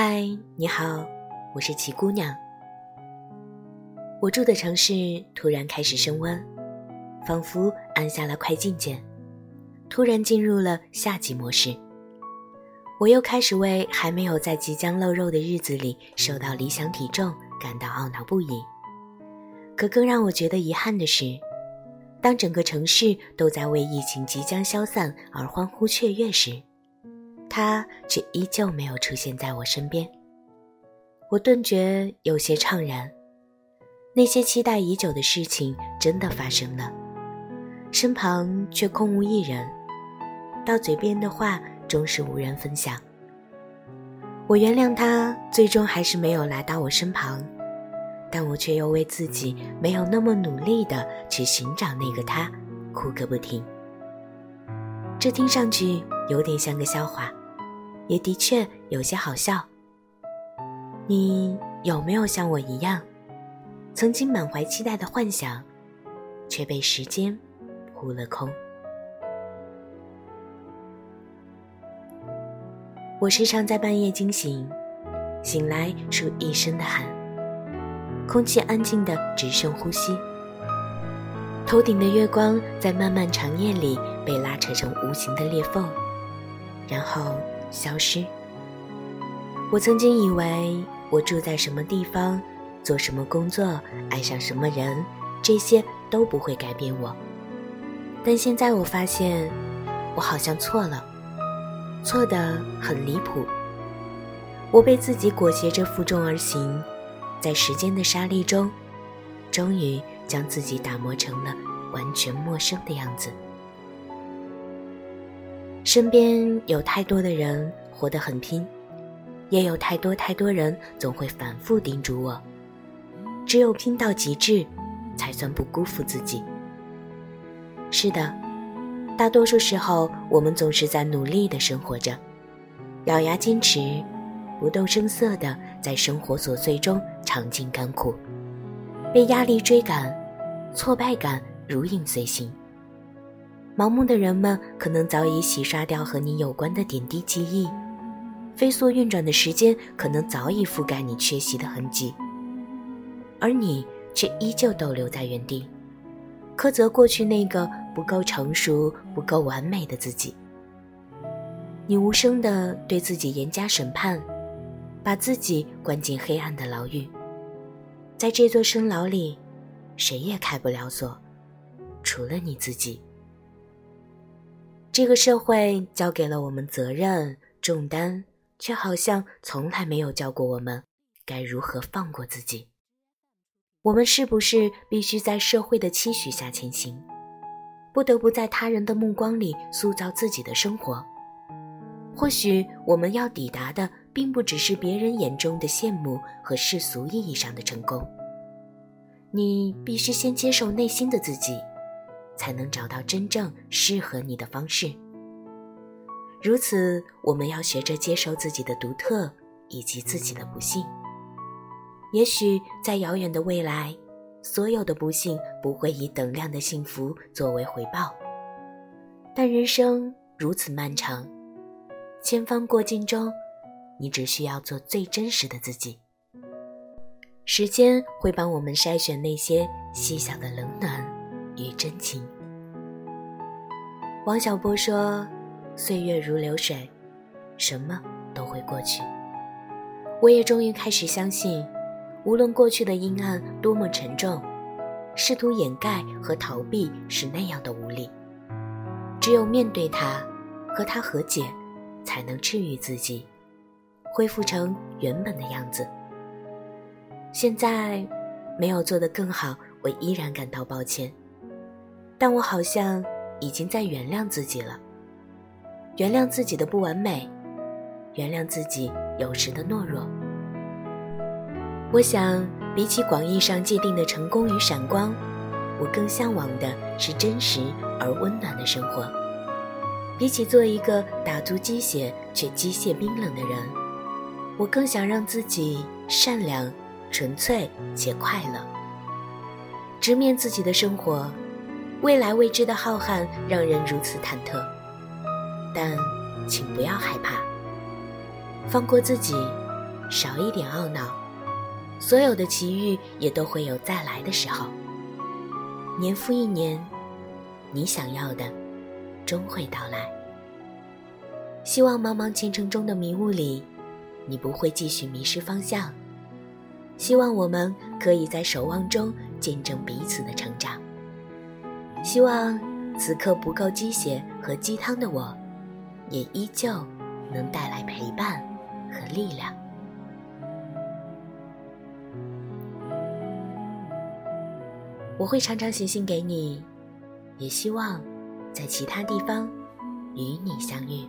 嗨，你好，我是齐姑娘。我住的城市突然开始升温，仿佛按下了快进键，突然进入了夏季模式。我又开始为还没有在即将露肉的日子里瘦到理想体重感到懊恼不已。可更让我觉得遗憾的是，当整个城市都在为疫情即将消散而欢呼雀跃时，他却依旧没有出现在我身边，我顿觉有些怅然。那些期待已久的事情真的发生了，身旁却空无一人，到嘴边的话终是无人分享。我原谅他，最终还是没有来到我身旁，但我却又为自己没有那么努力的去寻找那个他，哭个不停。这听上去有点像个笑话。也的确有些好笑。你有没有像我一样，曾经满怀期待的幻想，却被时间扑了空？我时常在半夜惊醒，醒来出一身的汗，空气安静的只剩呼吸，头顶的月光在漫漫长夜里被拉扯成无形的裂缝，然后。消失。我曾经以为我住在什么地方，做什么工作，爱上什么人，这些都不会改变我。但现在我发现，我好像错了，错的很离谱。我被自己裹挟着负重而行，在时间的沙砾中，终于将自己打磨成了完全陌生的样子。身边有太多的人活得很拼，也有太多太多人总会反复叮嘱我：只有拼到极致，才算不辜负自己。是的，大多数时候我们总是在努力的生活着，咬牙坚持，不动声色的在生活琐碎中尝尽甘苦，被压力追赶，挫败感如影随形。盲目的人们可能早已洗刷掉和你有关的点滴记忆，飞速运转的时间可能早已覆盖你缺席的痕迹，而你却依旧逗留在原地，苛责过去那个不够成熟、不够完美的自己。你无声地对自己严加审判，把自己关进黑暗的牢狱，在这座深牢里，谁也开不了锁，除了你自己。这个社会交给了我们责任重担，却好像从来没有教过我们该如何放过自己。我们是不是必须在社会的期许下前行，不得不在他人的目光里塑造自己的生活？或许我们要抵达的，并不只是别人眼中的羡慕和世俗意义上的成功。你必须先接受内心的自己。才能找到真正适合你的方式。如此，我们要学着接受自己的独特以及自己的不幸。也许在遥远的未来，所有的不幸不会以等量的幸福作为回报。但人生如此漫长，千帆过尽中，你只需要做最真实的自己。时间会帮我们筛选那些细小的冷暖。与真情。王小波说：“岁月如流水，什么都会过去。”我也终于开始相信，无论过去的阴暗多么沉重，试图掩盖和逃避是那样的无力。只有面对它，和它和解，才能治愈自己，恢复成原本的样子。现在没有做得更好，我依然感到抱歉。但我好像已经在原谅自己了，原谅自己的不完美，原谅自己有时的懦弱。我想，比起广义上界定的成功与闪光，我更向往的是真实而温暖的生活。比起做一个打足鸡血却机械冰冷的人，我更想让自己善良、纯粹且快乐。直面自己的生活。未来未知的浩瀚让人如此忐忑，但请不要害怕，放过自己，少一点懊恼，所有的奇遇也都会有再来的时候。年复一年，你想要的终会到来。希望茫茫前程中的迷雾里，你不会继续迷失方向。希望我们可以在守望中见证彼此的成长。希望此刻不够鸡血和鸡汤的我，也依旧能带来陪伴和力量。我会常常写信给你，也希望在其他地方与你相遇。